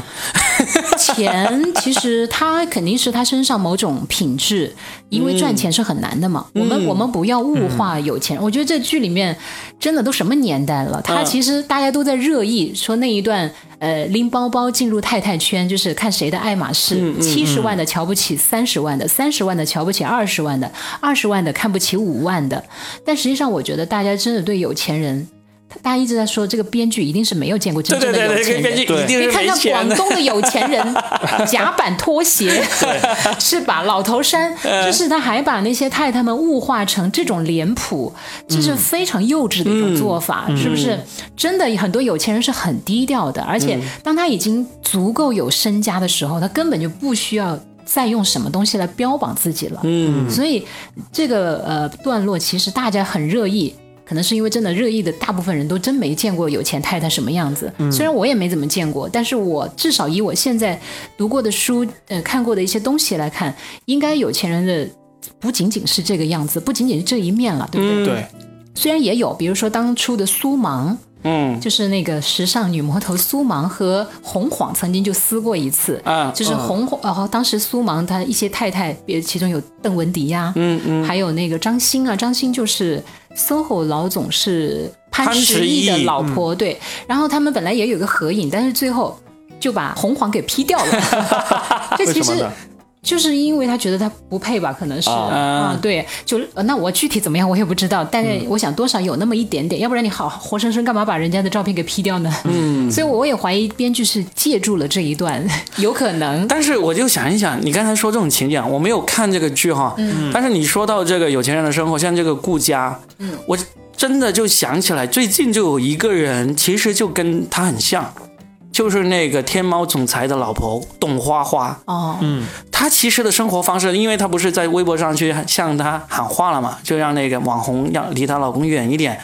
钱其实他肯定是他身上某种品质，因为赚钱是很难的嘛。我们我们不要物化有钱人。我觉得这剧里面真的都什么年代了，他嗯其实大家都在热议说那一段呃拎包包进入太太圈，就是看谁的爱马仕，七十万的瞧不起三十万的，三十万的瞧不起二十万的，二十万的看不起五万的。但实际上，我觉得大家真的对有钱人。大家一直在说，这个编剧一定是没有见过真正的有钱人。编剧一定你看看广。东的有钱人，甲板拖鞋，是吧？老头衫，就是他还把那些太太们物化成这种脸谱，这是非常幼稚的一种做法，是不是？真的很多有钱人是很低调的，而且当他已经足够有身家的时候，他根本就不需要。再用什么东西来标榜自己了？嗯，所以这个呃段落其实大家很热议，可能是因为真的热议的大部分人都真没见过有钱太太什么样子。虽然我也没怎么见过，但是我至少以我现在读过的书、呃看过的一些东西来看，应该有钱人的不仅仅是这个样子，不仅仅是这一面了，对不对？对，虽然也有，比如说当初的苏芒。嗯就是那个时尚女魔头苏芒和洪晃曾经就撕过一次，啊就是洪晃，然后当时苏芒她一些太太，别其中有邓文迪呀、嗯嗯，还有那个张欣啊，张欣就是 SOHO 老总是潘潘石石屹的老婆，对。然后他们本来也有个合影，但是最后就把红黄给 P 掉了。这其实？就是因为他觉得他不配吧，可能是。啊、对，就呃那我具体怎么样我也不知道，但是我想多少有那么一点点，要不然你好活生生干嘛把人家的照片给 P 掉呢？嗯，所以我也怀疑编剧是借助了这一段，有可能。但是我就想一想，你刚才说这种情景，我没有看这个剧哈，嗯。但是你说到这个有钱人的生活，像这个顾家，嗯，我真的就想起来，最近就有一个人，其实就跟他很像，就是那个天猫总裁的老婆董花花。哦，嗯她其实的生活方式，因为她不是在微博上去向她喊话了嘛，就让那个网红要离她老公远一点，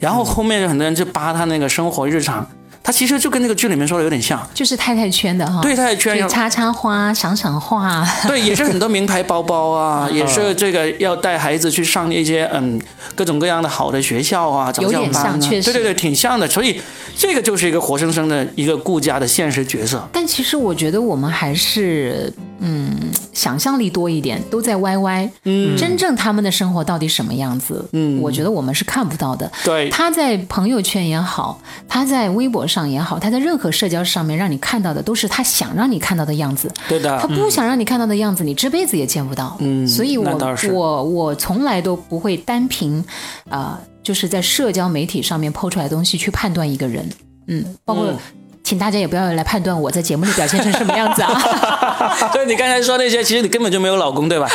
然后后面就很多人就扒她那个生活日常，她其实就跟那个剧里面说的有点像。就是太太圈的哈，对，太太圈要去插插花、赏赏画，对，也是很多名牌包包啊，也是这个要带孩子去上一些嗯各种各样的好的学校啊，早有点教班啊，像确实对对对，挺像的。所以这个就是一个活生生的一个顾家的现实角色。但其实我觉得我们还是嗯想象力多一点，都在 YY。嗯，真正他们的生活到底什么样子？嗯，我觉得我们是看不到的。对，他在朋友圈也好，他在微博上也好，他在任何社交上面让你看到的都是他想让你看到的样子。对的他，不想让你看到的样子，你这辈子也见不到。嗯所以我我我从来都不会单凭，啊、就是在社交媒体上面抛出来的东西去判断一个人。嗯，包括。嗯请大家也不要来判断我在节目里表现成什么样子啊！对你刚才说那些，其实你根本就没有老公，对吧？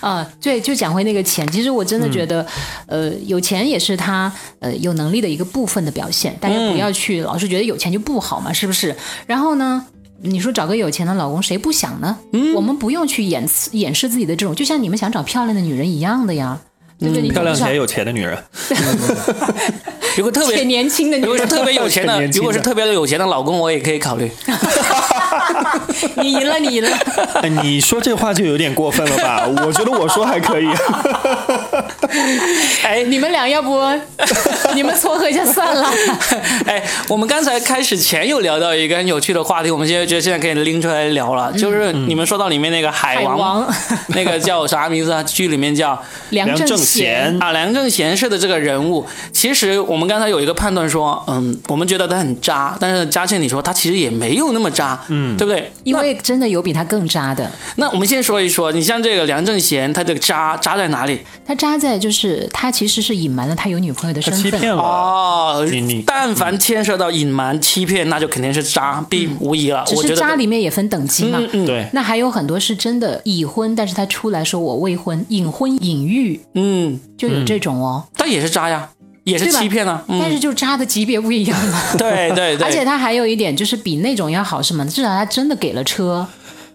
啊，对，就讲回那个钱，其实我真的觉得，呃，有钱也是他呃有能力的一个部分的表现。大家不要去老是觉得有钱就不好嘛，是不是？然后呢？你说找个有钱的老公，谁不想呢？我们不用去掩饰掩饰自己的这种，就像你们想找漂亮的女人一样的呀，漂亮且有钱的女人，如果特且别，年轻的女人，如果是特别有钱的 如果是特别有钱的老公，我也可以考虑。你赢了，你赢了。哎你说这话就有点过分了吧？我觉得我说还可以。哎，你们俩要不 你们撮合一下算了。哎，我们刚才开始前有聊到一个很有趣的话题，我们现在觉得现在可以拎出来聊了，就是你们说到里面那个海海王，王 那个叫啥名字啊？剧里面叫梁正贤贤啊，梁正贤式的这个人物，其实我们刚才有一个判断说，嗯，我们觉得他很渣，但是嘉庆你说他其实也没有那么渣，嗯，对不对？因为真的有比他更渣的。那我们先说一说，你像这个梁正贤，他的渣渣在哪里？他渣在就是他其实是隐瞒了他有女朋友的身份。欺骗了，哦你你，但凡牵涉到隐瞒、欺骗，那就肯定是渣，必无疑了。只是我觉得渣里面也分等级嘛。嗯嗯对，那还有很多是真的已婚，但是他出来说我未婚，隐婚隐育嗯，就有这种哦，但也是渣呀，也是对吧欺骗啊。嗯，但是就渣的级别不一样嘛。对对对，而且他还有一点就是比那种要好什么呢？至少他真的给了车。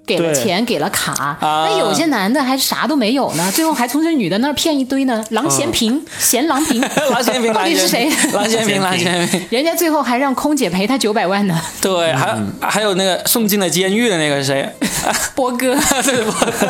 给了钱，给了卡，啊那有些男的还啥都没有呢，最后还从这女的那儿骗一堆呢。郎 咸平，咸郎平，郎咸平，到底是谁？郎咸平，郎咸平，人家最后还让空姐赔他九百万呢。对，还有还有那个送进了监狱的那个是谁，波哥，对波哥？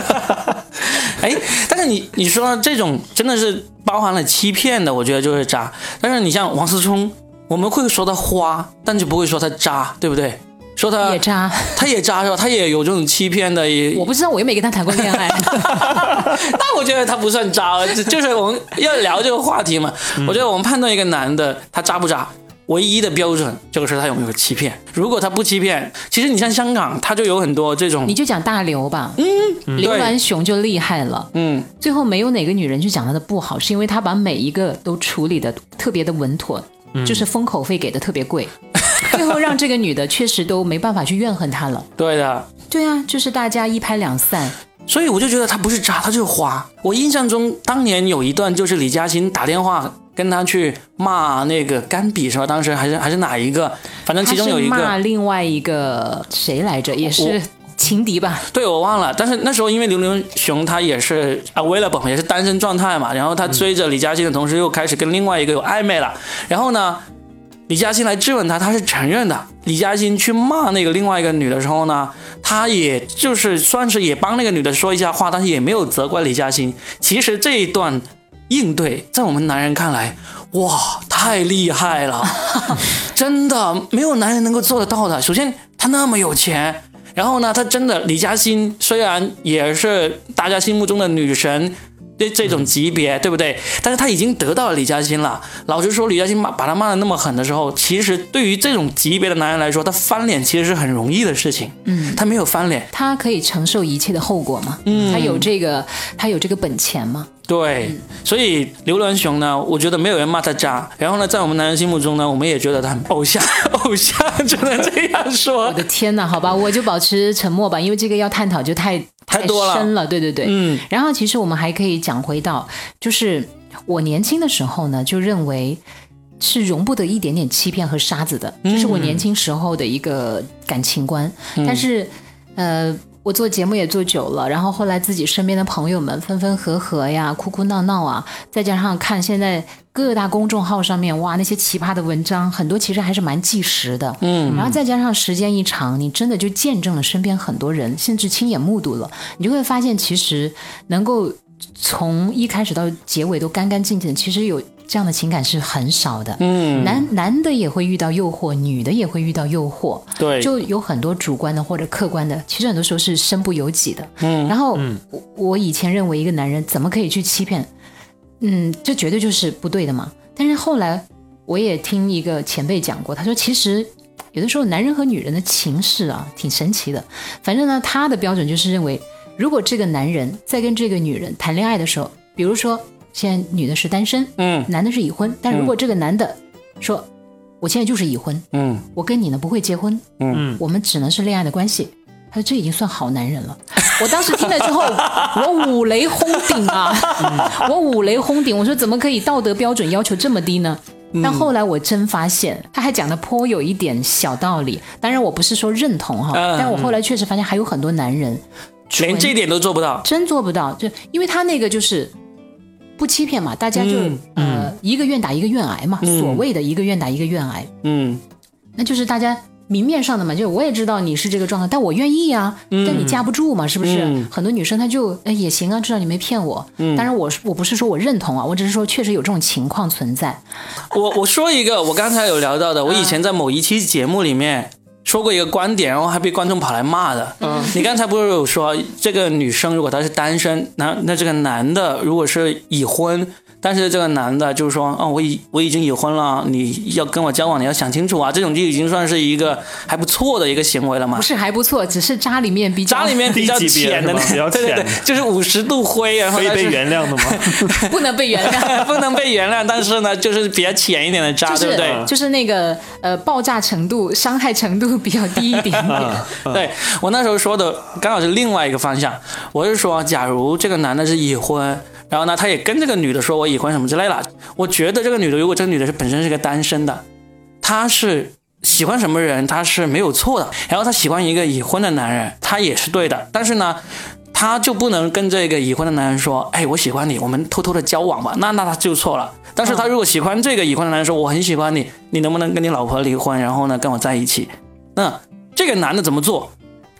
哎，但是你你说这种真的是包含了欺骗的，我觉得就是渣。但是你像王思聪，我们会说他花，但就不会说他渣，对不对？说他也渣，他也渣是吧？他也有这种欺骗的，也我不知道，我又没跟他谈过恋爱。那我觉得他不算渣，就就是我们要聊这个话题嘛。我觉得我们判断一个男的他渣不渣，唯一的标准就是他有没有欺骗。如果他不欺骗，其实你像香港，他就有很多这种你，就讲大刘吧，嗯，刘銮雄就厉害了。嗯，最后没有哪个女人去讲他的不好，是因为他把每一个都处理的特别的稳妥，就是封口费给的特别贵，最后让这个女的确实都没办法去怨恨他了。对的。对啊，就是大家一拍两散。所以我就觉得他不是渣，他就是花。我印象中当年有一段就是李嘉欣打电话跟他去骂那个甘比是吧？当时还是还是哪一个？反正其中有一个另外一个谁来着，也是情敌吧？对我忘了。但是那时候因为刘刘雄他也是 available 也是单身状态嘛，然后他追着李嘉欣的同时又开始跟另外一个有暧昧了。然后呢，李嘉欣来质问他，他是承认的。李嘉欣去骂那个另外一个女的时候呢，他也就是算是也帮那个女的说一下话，但是也没有责怪李嘉欣。其实这一段应对，在我们男人看来，哇，太厉害了，真的没有男人能够做得到的。首先，他那么有钱。然后呢，他真的李嘉欣虽然也是大家心目中的女神，这这种级别，对不对？但是他已经得到了李嘉欣了。老实说，李嘉欣骂把他骂的那么狠的时候，其实对于这种级别的男人来说，他翻脸其实是很容易的事情。嗯，他没有翻脸，他可以承受一切的后果吗？嗯，他有这个，他有这个本钱吗？对，所以刘銮雄呢，我觉得没有人骂他渣。然后呢，在我们男人心目中呢，我们也觉得他很偶像，偶像只能这样说。我的天哪，好吧，我就保持沉默吧，因为这个要探讨就太太多了，深了。对对对，嗯。然后其实我们还可以讲回到，就是我年轻的时候呢，就认为是容不得一点点欺骗和沙子的，这是我年轻时候的一个感情观。但是，呃。我做节目也做久了，然后后来自己身边的朋友们分分合合呀，哭哭闹闹啊，再加上看现在各大公众号上面哇那些奇葩的文章，很多其实还是蛮纪实的，嗯，然后再加上时间一长，你真的就见证了身边很多人，甚至亲眼目睹了，你就会发现其实能够从一开始到结尾都干干净净的，其实有。这样的情感是很少的，嗯，男男的也会遇到诱惑，女的也会遇到诱惑，对，就有很多主观的或者客观的，其实很多时候是身不由己的，嗯，然后我我以前认为一个男人怎么可以去欺骗，嗯，这绝对就是不对的嘛。但是后来我也听一个前辈讲过，他说其实有的时候男人和女人的情事啊挺神奇的，反正呢他的标准就是认为，如果这个男人在跟这个女人谈恋爱的时候，比如说。现在女的是单身，嗯，男的是已婚。但如果这个男的说，我现在就是已婚，嗯，我跟你呢不会结婚，嗯，我们只能是恋爱的关系。他说这已经算好男人了。我当时听了之后，我五雷轰顶啊！我五雷轰顶，我说怎么可以道德标准要求这么低呢？但后来我真发现，他还讲的颇有一点小道理。当然我不是说认同哈，但我后来确实发现还有很多男人连这点都做不到，真做不到。就因为他那个就是。不欺骗嘛，大家就呃一个愿打一个愿挨嘛，所谓的一个愿打一个愿挨，嗯，那就是大家明面上的嘛，就我也知道你是这个状态，但我愿意啊，但你架不住嘛，是不是？很多女生她就哎也行啊，知道你没骗我。嗯当然我我不是说我认同啊，我只是说确实有这种情况存在。我我说一个，我刚才有聊到的，我以前在某一期节目里面。说过一个观点，然后还被观众跑来骂的。嗯，你刚才不是有说这个女生如果她是单身，那那这个男的如果是已婚？但是这个男的就是说，哦，我已我已经已婚了，你要跟我交往，你要想清楚啊，这种就已经算是一个还不错的一个行为了嘛。不是还不错，只是渣里面比较渣里面比较浅的，对对对，就是五十度灰，然后可以被原谅的吗？不能被原谅，不能被原谅，但是呢，就是比较浅一点的渣，对不对？就是那个呃，爆炸程度、伤害程度比较低一点点。对我那时候说的刚好是另外一个方向，我是说，假如这个男的是已婚。然后呢，他也跟这个女的说我已婚什么之类了。我觉得这个女的，如果这个女的是本身是个单身的，她是喜欢什么人，她是没有错的。然后她喜欢一个已婚的男人，她也是对的。但是呢，她就不能跟这个已婚的男人说，哎，我喜欢你，我们偷偷的交往吧。那那她就错了。但是她如果喜欢这个已婚的男人，说我很喜欢你，你能不能跟你老婆离婚，然后呢跟我在一起？那这个男的怎么做？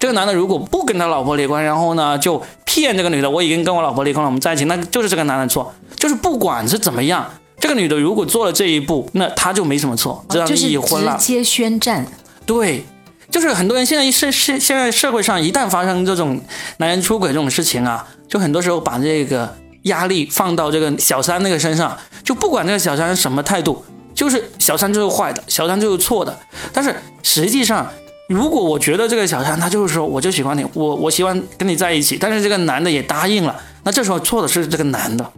这个男的如果不跟他老婆离婚，然后呢就骗这个女的，我已经跟我老婆离婚了，我们在一起，那就是这个男的错。就是不管是怎么样，这个女的如果做了这一步，那他就没什么错，这样已婚了。直接宣战。对，就是很多人现在是是现在社会上一旦发生这种男人出轨这种事情啊，就很多时候把这个压力放到这个小三那个身上，就不管这个小三什么态度，就是小三就是坏的，小三就是错的。但是实际上。如果我觉得这个小三他就是说我就喜欢你，我我喜欢跟你在一起，但是这个男的也答应了，那这时候错的是这个男的，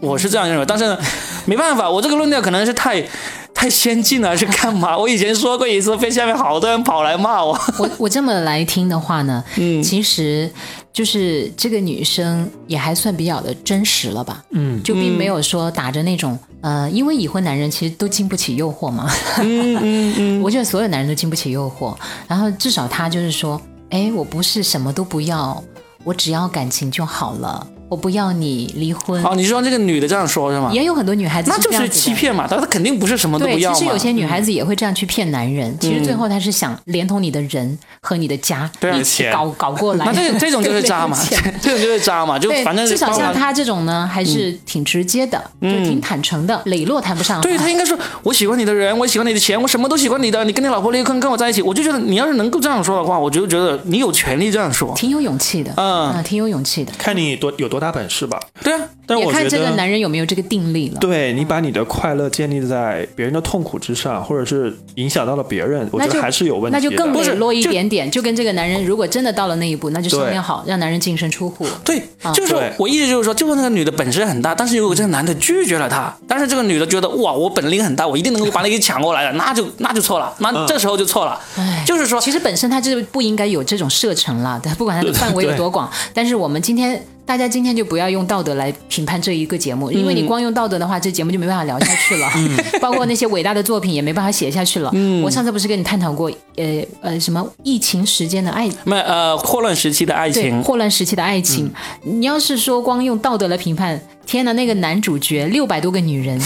我是这样认为。但是呢，没办法，我这个论调可能是太 太先进了，是干嘛？我以前说过一次，被下面好多人跑来骂我。我我这么来听的话呢，嗯，其实。就是这个女生也还算比较的真实了吧，嗯，就并没有说打着那种，呃，因为已婚男人其实都经不起诱惑嘛，嗯嗯嗯，我觉得所有男人都经不起诱惑，然后至少他就是说，哎，我不是什么都不要，我只要感情就好了。我不要你离婚。哦，你说这个女的这样说是吗？也有很多女孩子，那就是欺骗嘛。她她肯定不是什么都不要其实有些女孩子也会这样去骗男人。其实最后她是想连同你的人和你的家一起搞搞过来。那这 这种就是渣嘛，这种就是渣嘛。就反正至少像她这种呢，还是挺直接的，就挺坦诚的，磊落谈不上。对她应该说，我喜欢你的人，我喜欢你的钱，我什么都喜欢你的。你跟你老婆离婚跟我在一起，我就觉得你要是能够这样说的话，我就觉得你有权利这样说，挺有勇气的。嗯，挺有勇气的。看你多有多。大本事吧。对啊，也但我觉得看这个男人有没有这个定力了。对你把你的快乐建立在别人的痛苦之上，或者是影响到了别人，我那就觉得还是有问题的。那就更不是磊落一点点，就跟这个男人如果真的到了那一步，那就商对量好，让男人净身出户。对，就是说我意思就是说，就算那个女的本事很大，但是如果这个男的拒绝了她，但是这个女的觉得哇，我本领很大，我一定能够把你给抢过来的，那就那就错了，那这时候就错了。唉就是说，其实本身他就不应该有这种射程了，但不管他的范围有多广，但是我们今天大家今天就不要用道德来评判这一个节目，因为你光用道德的话，这节目就没办法聊下去了，包括那些伟大的作品也没办法写下去了。我上次不是跟你探讨过，呃呃，什么疫情时间的爱。没有呃霍乱时期的爱情，霍乱时期的爱情，你要是说光用道德来评判，天哪，那个男主角六百多个女人，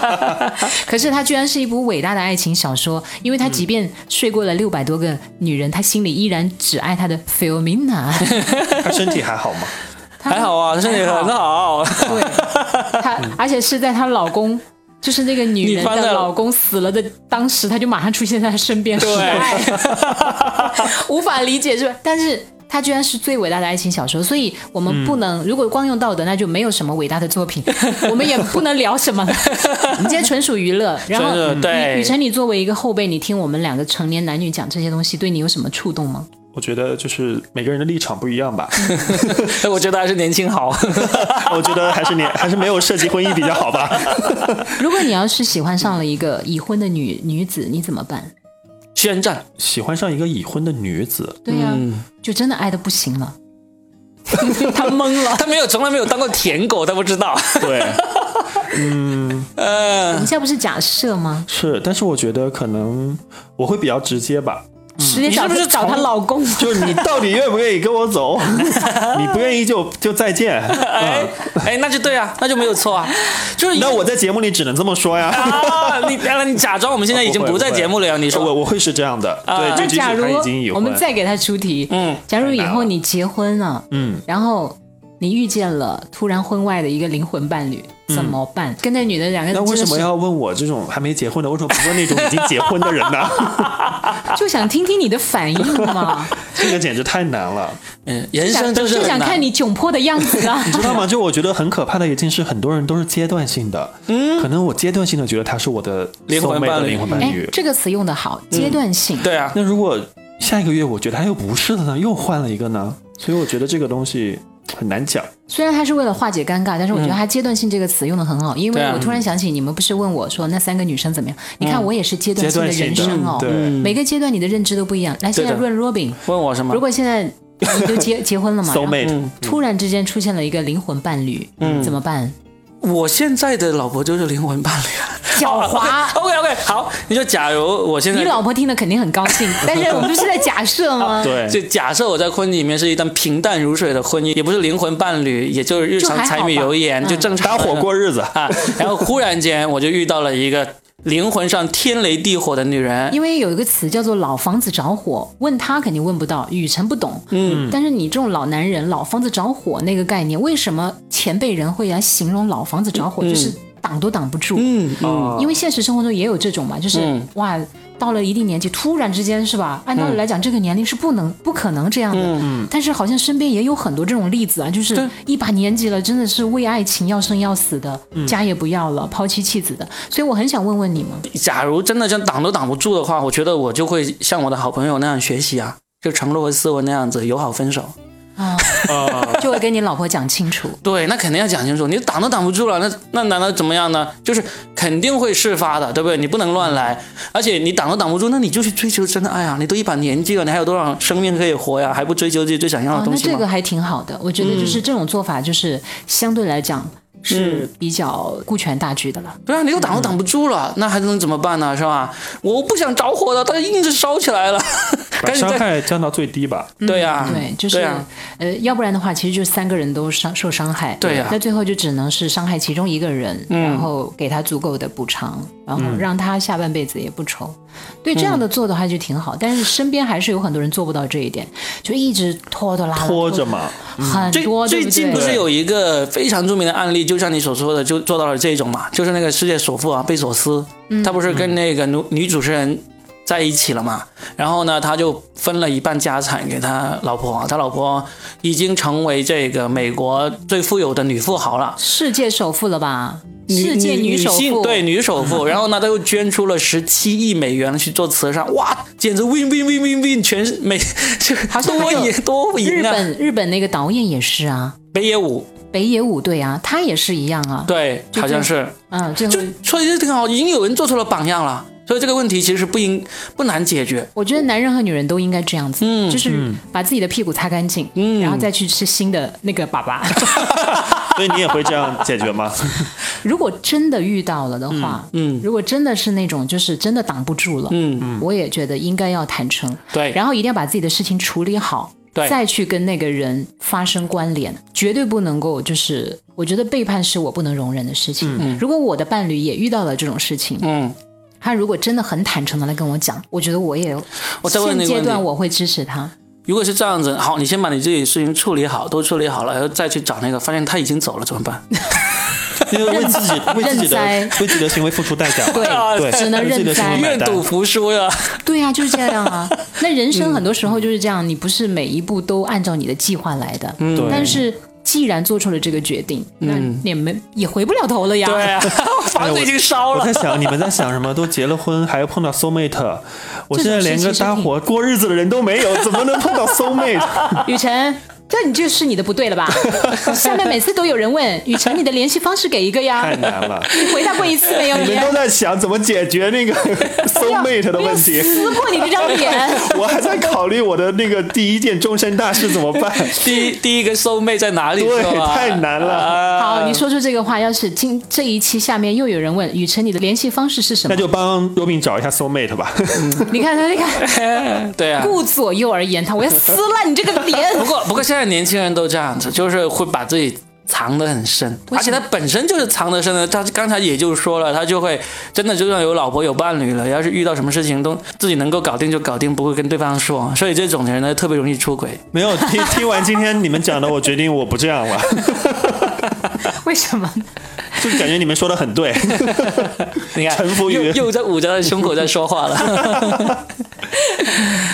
可是他居然是一部伟大的爱情小说，因为他即便睡过了六百多个女人，他心里依然只爱他的 Filomena。他身体还好吗？还好啊，身体很好。对，她而且是在她老公。就是那个女人的的老公死了的当时，她就马上出现在她身边，对无法理解是吧？但是她居然是最伟大的爱情小说，所以我们不能，如果光用道德，那就没有什么伟大的作品，我们也不能聊什么了。我们今天纯属娱乐。然后，对雨雨辰，你作为一个后辈，你听我们两个成年男女讲这些东西，对你有什么触动吗？我觉得就是每个人的立场不一样吧。我觉得还是年轻好。我觉得还是年还是没有涉及婚姻比较好吧。如果你要是喜欢上了一个已婚的女女子，你怎么办？宣战，喜欢上一个已婚的女子，对呀、嗯就真的爱的不行了。他懵了。他没有从来没有当过舔狗，他不知道。对，嗯呃我们现在不是假设吗？是，但是我觉得可能我会比较直接吧。你是不是找她老公？就是你到底愿不愿意跟我走？你不愿意就就再见。哎哎，那就对啊，那就没有错啊。就是那我在节目里只能这么说呀。啊，你原来你假装我们现在已经不在节目了呀？你说我我会是这样的，啊对，那就假如已经我，们再给他出题，嗯，假如以后你结婚了，嗯，然后你遇见了突然婚外的一个灵魂伴侣，怎么办？跟那女的两个人那为什么要问我这种还没结婚的？为什么不问那种已经结婚的人呢？就想听听你的反应嘛？这个简直太难了，嗯，人生就是就想看你窘迫的样子啊！你知道吗？就我觉得很可怕的一件事，很多人都是阶段性的，嗯，可能我阶段性的觉得他是我的灵魂伴侣哎灵魂伴侣，，这个词用的好，阶段性。对啊，那如果下一个月我觉得他又不是了呢，又换了一个呢？所以我觉得这个东西很难讲。虽然他是为了化解尴尬，但是我觉得他阶段性这个词用的很好，因为我突然想起你们不是问我说那三个女生怎么样？你看我也是阶段性的人生哦，对每个阶段你的认知都不一样。来，现在问 Robin，问我什么如？果现在你都结结婚了嘛，然后 soulmate，突然之间出现了一个灵魂伴侣，怎么办？我现在的老婆就是灵魂伴侣啊。狡猾。OK OK，好，你就假如我现在你老婆听了肯定很高兴，但是我们不是在假设吗？对，就假设我在婚姻里面是一段平淡如水的婚姻，也不是灵魂伴侣，也就是日常柴米油盐，嗯就正常搭伙过日子。啊。然后忽然间我就遇到了一个灵魂上天雷地火的女人，因为有一个词叫做“老房子着火”，问他肯定问不到，雨辰不懂。嗯，但是你这种老男人，老房子着火那个概念，为什么前辈人会来形容老房子着火，就是挡都挡不住？嗯嗯，啊因为现实生活中也有这种嘛，就是、嗯哇，到了一定年纪，突然之间是吧？按道理来讲，这个年龄是不能、不可能这样的。嗯但是好像身边也有很多这种例子啊，就是一把年纪了，真的是为爱情要生要死的，嗯家也不要了，抛妻弃子的。所以我很想问问你们，假如真的像挡都挡不住的话，我觉得我就会像我的好朋友那样学习啊，就承诺和思文那样子友好分手。啊，啊，就会跟你老婆讲清楚。对，那肯定要讲清楚，你挡都挡不住了，那那难道怎么样呢？就是肯定会事发的，对不对？你不能乱来，而且你挡都挡不住，那你就去追求真的爱啊！你都一把年纪了，你还有多少生命可以活呀？还不追求自己最想要的哦，东西吗？那这个还挺好的，我觉得就是这种做法，就是相对来讲是比较顾全大局的了。对啊，你都挡都挡不住了，那还能怎么办呢？是吧？我不想着火的，它硬是烧起来了，把伤害降到最低吧。对呀、对，就是啊。呃，要不然的话，其实就三个人都伤受伤害，对呀。嗯那最后就只能是伤害其中一个人，然后给他足够的补偿，然后让他下半辈子也不愁。对，这样的做的话就挺好，但是身边还是有很多人做不到这一点，就一直拖拖拉拉，拖着嘛，很多，最最近不是有一个非常著名的案例，就像你所说的，就做到了这种嘛，就是那个世界首富啊，贝索斯，他不是跟那个女女主持人在一起了嘛，然后呢，他就分了一半家产给他老婆，他老婆已经成为这个美国最富有的女富豪了。世界首富了吧？世界女首富，对女首富，然后呢，他又捐出了十七亿美元去做慈善，哇，简直 win win win win win，全是美，这好像还有多赢多日赢啊！本日本那个导演也是啊，北野武，北野武对啊，他也是一样啊。对，好像是，嗯，最后就所以就挺好，已经有人做出了榜样了，所以这个问题其实不应不难解决。我觉得男人和女人都应该这样子，嗯就是把自己的屁股擦干净，嗯。然后再去吃新的那个粑粑。所以你也会这样解决吗？如果真的遇到了的话，嗯。如果真的是那种就是真的挡不住了，嗯，我也觉得应该要坦诚，对，然后一定要把自己的事情处理好，对。再去跟那个人发生关联，绝对不能够就是，我觉得背叛是我不能容忍的事情。嗯。如果我的伴侣也遇到了这种事情，嗯，他如果真的很坦诚的来跟我讲，我觉得我也我再问现阶段我会支持他。如果是这样子，好，你先把你自己的事情处理好，都处理好了，然后再去找那个，发现他已经走了怎么办？因为为自己为自己的认栽为自己的行为付出代价。对对，只能认栽愿赌服输呀。对呀、就是这样啊。那人生很多时候就是这样，你不是每一步都按照你的计划来的。嗯但是既然做出了这个决定，那你们也回不了头了呀。对啊，房子已经烧了我在。想你们在想什么？都结了婚还要碰到 soul mate，我现在连个搭伙过日子的人都没有，怎么能碰到 soul mate？雨辰，这你就是你的不对了吧？下面每次都有人问 雨辰，你的联系方式给一个呀太？难了。你回答过一次没有？你你们都在想怎么解决那个 soul mate 的问题，撕破你这张脸。我还在考虑我的那个第一件终身大事怎么办。第一第一个 soul mate 在哪里？对太难了啊好，你说出这个话，要是今这一期下面又有人问雨辰，你的联系方式是什么那？就帮 Robin 找一下 soul mate 吧。你看他，你看，对啊。顾左右而言他，我要撕烂你这个脸。不过不过现在年轻人都这样子，就是会把自己藏得很深，而且他本身就是藏得深的。他刚才也就说了，他就会真的就算有老婆有伴侣了，要是遇到什么事情都自己能够搞定就搞定，不会跟对方说。所以这种人呢，特别容易出轨。没有听听完今天你们讲的，我决定我不这样了，为什么？就感觉你们说的很对。你看，臣服于又又在捂着他的胸口在说话了。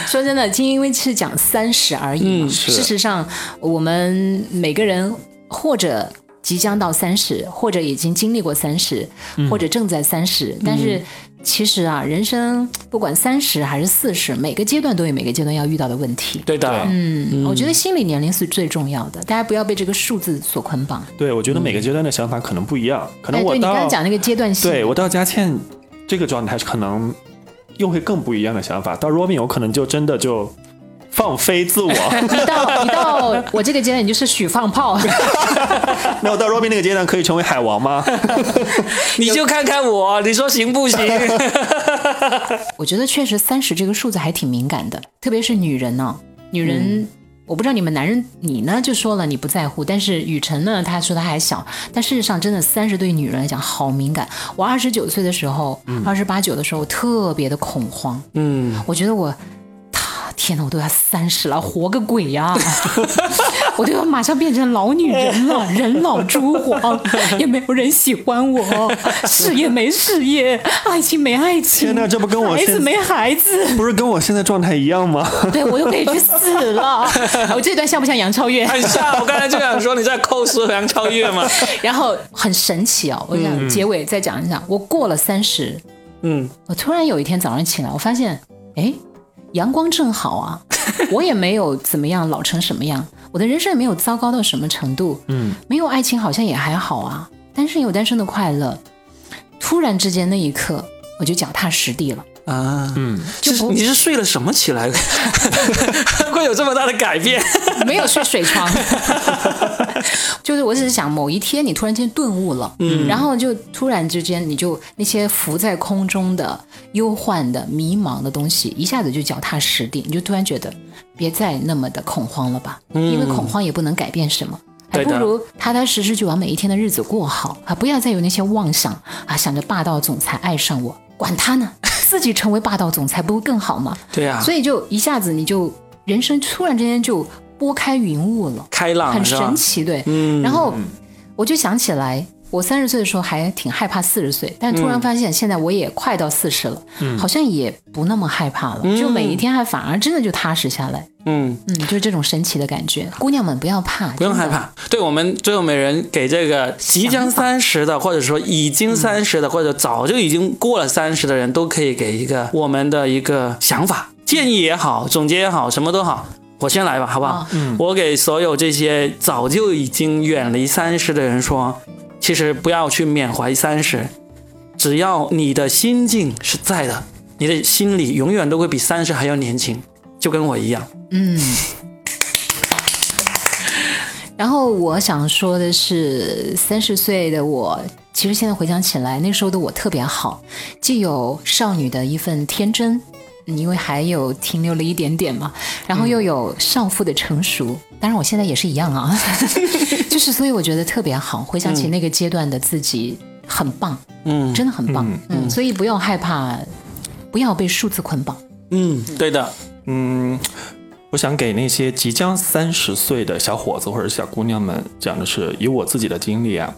说真的，今因为是讲三十而已嘛。嗯事实上，我们每个人或者即将到三十，或者已经经历过三十、或者正在三十。但是其实啊，人生不管三十还是四十，每个阶段都有每个阶段要遇到的问题。对的，嗯，我觉得心理年龄是最重要的，大家不要被这个数字所捆绑。对，我觉得每个阶段的想法可能不一样，可能哎，我对你刚讲那个阶段性，对我到佳倩这个状态，可能又会更不一样的想法。到 Robin，我可能就真的就放飞自我。你到你到我这个阶段，你就是许放炮。那我到 Robin 那个阶段，可以成为海王吗？你就看看我，你说行不行？我觉得确实三十这个数字还挺敏感的，特别是女人呢、女人。我不知道你们男人，你呢就说了你不在乎，但是雨辰呢，他说他还小，但事实上真的三十对女人来讲好敏感。我二十九岁的时候，二十八九的时候特别的恐慌，嗯，我觉得我，他天哪，我都要三十了，活个鬼呀、我都要马上变成老女人了，人老珠黄，也没有人喜欢我，事业没事业，爱情没爱情，天哪这不跟我孩子没孩子，不是跟我现在状态一样吗？对我又可以去死了。我这段像不像杨超越？很像。我刚才就想说，你在扣死杨超越吗？然后很神奇哦，我想结尾再讲一讲，我过了三十，嗯，我突然有一天早上起来，我发现，哎，阳光正好啊，我也没有怎么样老成什么样，我的人生也没有糟糕到什么程度，嗯，没有爱情好像也还好啊，单身有单身的快乐。突然之间那一刻，我就脚踏实地了。啊，嗯，就是你是睡了什么起来，会有这么大的改变？没有睡水床，就是我只是想某一天你突然间顿悟了，嗯，然后就突然之间你就那些浮在空中的忧患的迷茫的东西，一下子就脚踏实地，你就突然觉得别再那么的恐慌了吧，因为恐慌也不能改变什么。还不如踏踏实实去把每一天的日子过好啊！不要再有那些妄想啊，想着霸道总裁爱上我，管他呢，自己成为霸道总裁不会更好吗？对啊、所以就一下子你就人生突然之间就拨开云雾了，开朗很神奇，对。嗯，然后我就想起来，我三十岁的时候还挺害怕四十岁，但突然发现现在我也快到四十了，嗯好像也不那么害怕了，就每一天还反而真的就踏实下来。嗯，嗯，就是这种神奇的感觉。姑娘们不要怕，不用害。怕。对我们最后每人给这个即将三十的，或者说已经三十的，或者早就已经过了三十的人，都可以给一个我们的一个想法、建议也好，总结也好，什么都好。我先来吧，好不好？嗯我给所有这些早就已经远离三十的人说，其实不要去缅怀三十，只要你的心境是在的，你的心里永远都会比三十还要年轻，就跟我一样。嗯。然后我想说的是，三十岁的我，其实现在回想起来，那时候的我特别好，既有少女的一份天真，嗯因为还有停留了一点点嘛，然后又有少妇的成熟。当然，我现在也是一样啊 就是所以我觉得特别好。回想起那个阶段的自己，很棒，嗯真的很棒。嗯嗯，所以不要害怕，不要被数字捆绑。嗯，对的。嗯，我想给那些即将三十岁的小伙子或者小姑娘们讲的是，以我自己的经历啊，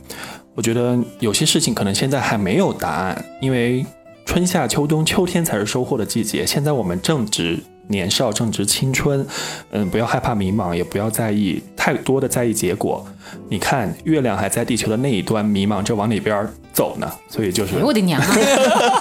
我觉得有些事情可能现在还没有答案，因为春夏秋冬，秋天才是收获的季节。现在我们正值年少，正值青春，嗯，不要害怕迷茫，也不要在意太多的在意结果。你看，月亮还在地球的那一端迷茫着往哪边走呢，所以就是哎我的娘啊！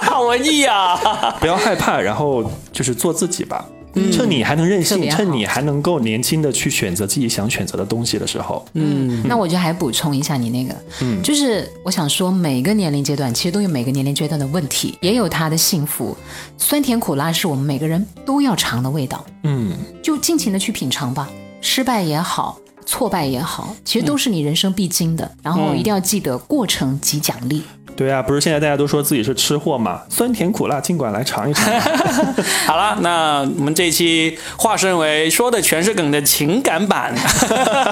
好文艺啊！不要害怕，然后就是做自己吧。趁你还能任性，趁你还能够年轻的去选择自己想选择的东西的时候，嗯。那我就还补充一下你那个，嗯。就是我想说，每个年龄阶段其实都有每个年龄阶段的问题，也有它的幸福，酸甜苦辣是我们每个人都要尝的味道，嗯，就尽情的去品尝吧，失败也好。挫败也好，其实都是你人生必经的，然后一定要记得过程及奖励。对啊，不是现在大家都说自己是吃货嘛，酸甜苦辣尽管来尝一尝。好了，那我们这一期化身为说的全是梗的情感版，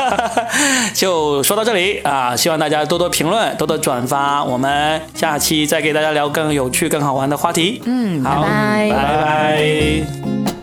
就说到这里啊！希望大家多多评论，多多转发，我们下期再给大家聊更有趣、更好玩的话题。嗯，好，拜拜拜拜